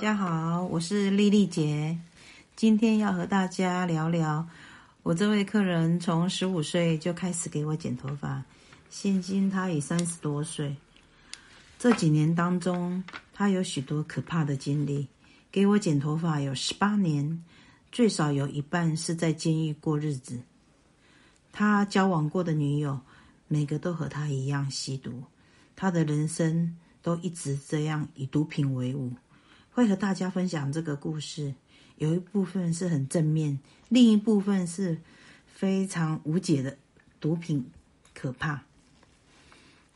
大家好，我是丽丽姐，今天要和大家聊聊我这位客人从十五岁就开始给我剪头发，现今他已三十多岁。这几年当中，他有许多可怕的经历。给我剪头发有十八年，最少有一半是在监狱过日子。他交往过的女友，每个都和他一样吸毒，他的人生都一直这样以毒品为伍。会和大家分享这个故事，有一部分是很正面，另一部分是非常无解的毒品可怕。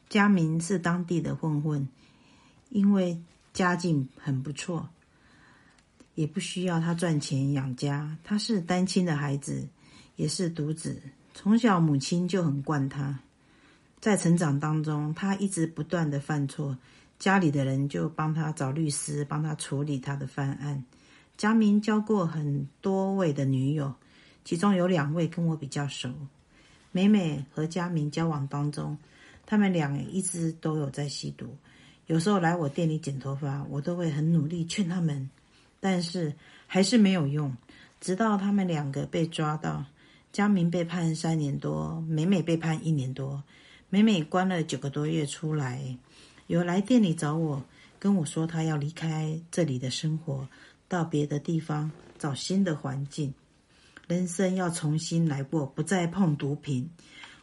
佳明是当地的混混，因为家境很不错，也不需要他赚钱养家。他是单亲的孩子，也是独子，从小母亲就很惯他。在成长当中，他一直不断的犯错。家里的人就帮他找律师，帮他处理他的犯案。佳明交过很多位的女友，其中有两位跟我比较熟。美美和佳明交往当中，他们俩一直都有在吸毒。有时候来我店里剪头发，我都会很努力劝他们，但是还是没有用。直到他们两个被抓到，佳明被判三年多，美美被判一年多。美美关了九个多月出来。有来店里找我，跟我说他要离开这里的生活，到别的地方找新的环境，人生要重新来过，不再碰毒品。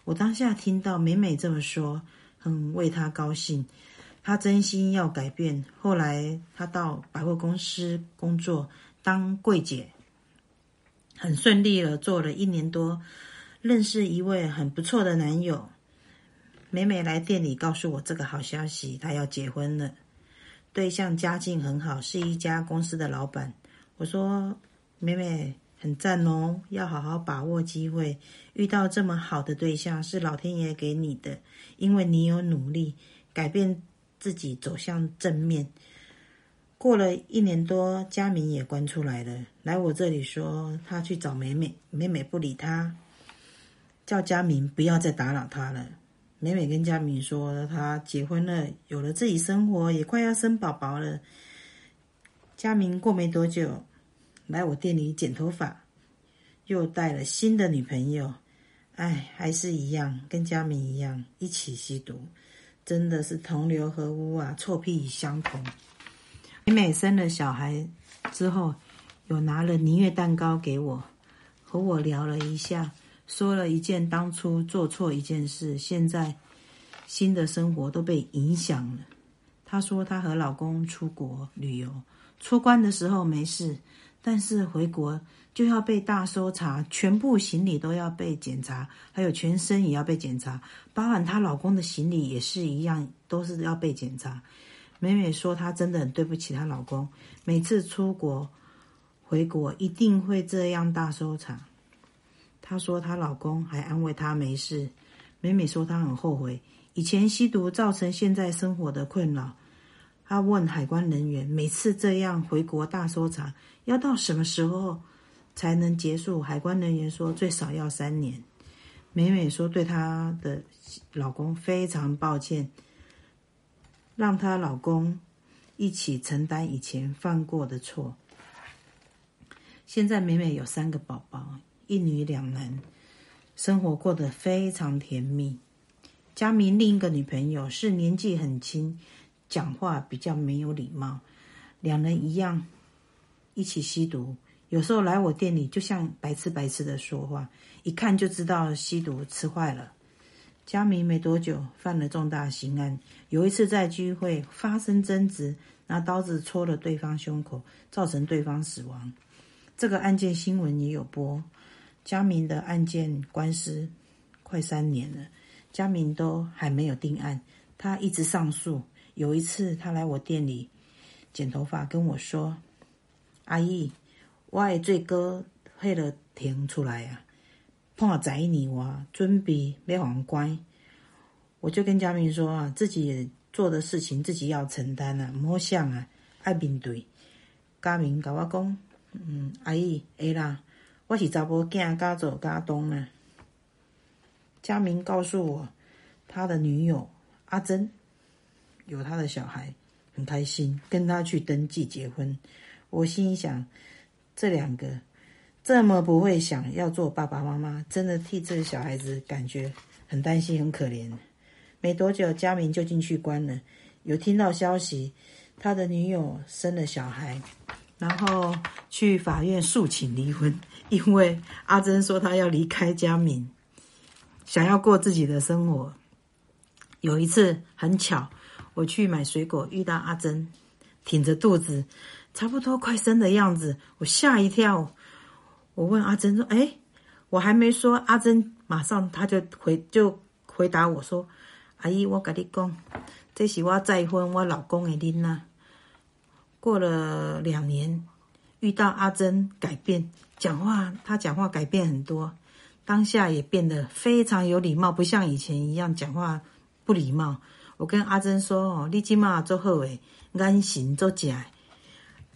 我当下听到美美这么说，很为他高兴。他真心要改变。后来他到百货公司工作，当柜姐，很顺利了，做了一年多，认识一位很不错的男友。美美来店里告诉我这个好消息，她要结婚了，对象家境很好，是一家公司的老板。我说：“美美很赞哦，要好好把握机会，遇到这么好的对象是老天爷给你的，因为你有努力改变自己，走向正面。”过了一年多，佳明也关出来了，来我这里说他去找美美，美美不理他，叫佳明不要再打扰他了。美美跟佳明说，她结婚了，有了自己生活，也快要生宝宝了。佳明过没多久来我店里剪头发，又带了新的女朋友。哎，还是一样，跟佳明一样一起吸毒，真的是同流合污啊，臭屁相同。美美生了小孩之后，有拿了弥月蛋糕给我，和我聊了一下。说了一件当初做错一件事，现在新的生活都被影响了。她说她和老公出国旅游，出关的时候没事，但是回国就要被大搜查，全部行李都要被检查，还有全身也要被检查，包含她老公的行李也是一样，都是要被检查。美美说她真的很对不起她老公，每次出国回国一定会这样大搜查。她说她老公还安慰她没事。美美说她很后悔以前吸毒造成现在生活的困扰。她问海关人员，每次这样回国大搜查要到什么时候才能结束？海关人员说最少要三年。美美说对她的老公非常抱歉，让她老公一起承担以前犯过的错。现在美美有三个宝宝。一女两男，生活过得非常甜蜜。佳明另一个女朋友是年纪很轻，讲话比较没有礼貌。两人一样，一起吸毒。有时候来我店里，就像白痴白痴的说话，一看就知道吸毒吃坏了。佳明没多久犯了重大刑案，有一次在聚会发生争执，拿刀子戳了对方胸口，造成对方死亡。这个案件新闻也有播。佳明的案件官司快三年了，佳明都还没有定案，他一直上诉。有一次他来我店里剪头发，跟我说：“阿姨，我的最高配了庭出来啊，判十一年，我准备要还关。”我就跟佳明说啊，自己做的事情自己要承担啊，莫想啊，爱面对。佳明跟我讲：“嗯，阿姨，会啦。”我是查某囝，加做家东啊。佳明告诉我，他的女友阿珍有他的小孩，很开心，跟他去登记结婚。我心想，这两个这么不会想要做爸爸妈妈，真的替这个小孩子感觉很担心，很可怜。没多久，佳明就进去关了。有听到消息，他的女友生了小孩，然后去法院诉请离婚，因为阿珍说她要离开佳明，想要过自己的生活。有一次很巧，我去买水果，遇到阿珍，挺着肚子，差不多快生的样子，我吓一跳。我问阿珍说：“哎，我还没说，阿珍马上她就回就回答我说。”阿姨，我跟你讲，这是我再婚我老公的囡仔。过了两年，遇到阿珍改变讲话，她讲话改变很多，当下也变得非常有礼貌，不像以前一样讲话不礼貌。我跟阿珍说：“哦，你今嘛做好诶，眼神做正，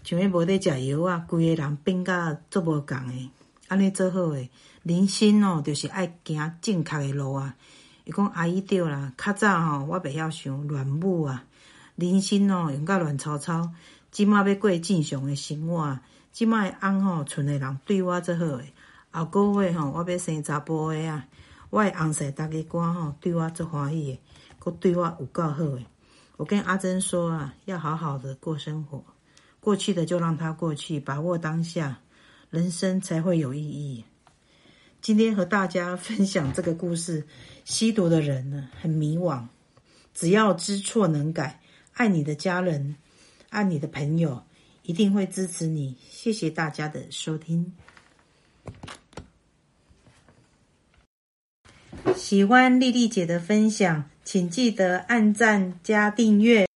像迄无在食药啊，规个人变甲做无共诶，安尼做好诶，人生哦，就是爱行正确诶路啊。”伊讲阿姨对啦，较早吼我袂晓想乱舞啊，人生哦用甲乱糟糟，即马要过正常诶生活，即马诶翁吼剩诶人对我最好诶，后个月吼我要生查甫诶啊，我诶翁婿逐个官吼对我最欢喜诶，阁对我有够好诶。我跟阿珍说啊，要好好的过生活，过去的就让它过去，把握当下，人生才会有意义。今天和大家分享这个故事。吸毒的人呢，很迷惘，只要知错能改，爱你的家人，爱你的朋友，一定会支持你。谢谢大家的收听。喜欢丽丽姐的分享，请记得按赞加订阅。